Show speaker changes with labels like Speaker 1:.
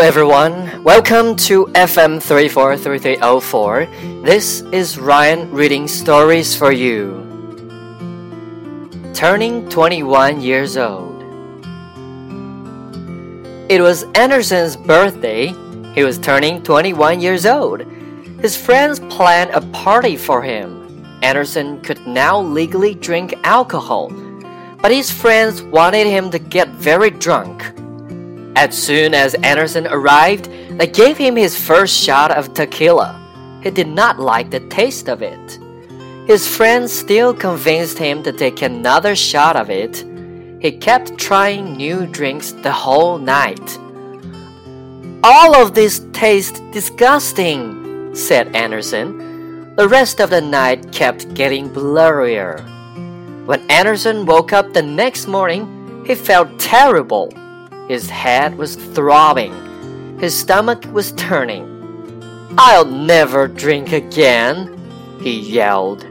Speaker 1: everyone. Welcome to FM 343304. This is Ryan reading stories for you. Turning 21 years old. It was Anderson's birthday. He was turning 21 years old. His friends planned a party for him. Anderson could now legally drink alcohol, but his friends wanted him to get very drunk. As soon as Anderson arrived, they gave him his first shot of tequila. He did not like the taste of it. His friends still convinced him to take another shot of it. He kept trying new drinks the whole night. All of this tastes disgusting, said Anderson. The rest of the night kept getting blurrier. When Anderson woke up the next morning, he felt terrible. His head was throbbing. His stomach was turning. I'll never drink again, he yelled.